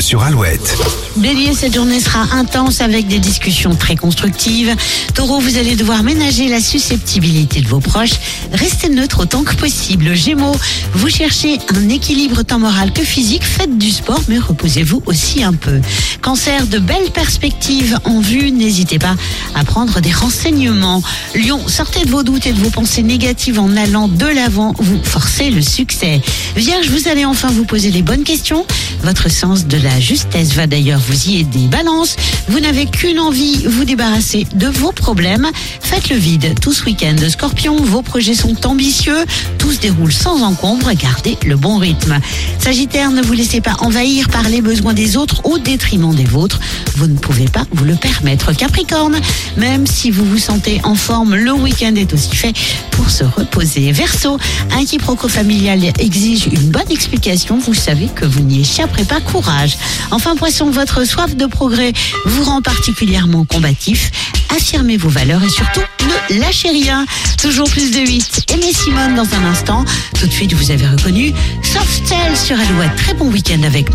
Sur Alouette. Bélier, cette journée sera intense avec des discussions très constructives. Taureau, vous allez devoir ménager la susceptibilité de vos proches. Restez neutre autant que possible. Gémeaux, vous cherchez un équilibre tant moral que physique. Faites du sport, mais reposez-vous aussi un peu. Cancer, de belles perspectives en vue. N'hésitez pas à prendre des renseignements. Lion, sortez de vos doutes et de vos pensées négatives en allant de l'avant. Vous forcez le succès. Vierge, vous allez enfin vous poser les bonnes questions. Votre de la justesse va d'ailleurs vous y aider. Balance, vous n'avez qu'une envie, vous débarrasser de vos problèmes. Faites le vide tout ce week-end. Scorpion, vos projets sont ambitieux. Tout se déroule sans encombre. Gardez le bon rythme. Sagittaire, ne vous laissez pas envahir par les besoins des autres au détriment des vôtres. Vous ne pouvez pas vous le permettre. Capricorne, même si vous vous sentez en forme, le week-end est aussi fait pour se reposer. Verseau, un quiproquo familial exige une bonne explication. Vous savez que vous n'y échapperez pas. Courage. Enfin, poisson, votre soif de progrès vous rend particulièrement combatif. Affirmez vos valeurs et surtout ne lâchez rien. Toujours plus de 8. Aimez Simone dans un instant. Tout de suite, vous avez reconnu Soft Cell sur Alouette. Très bon week-end avec.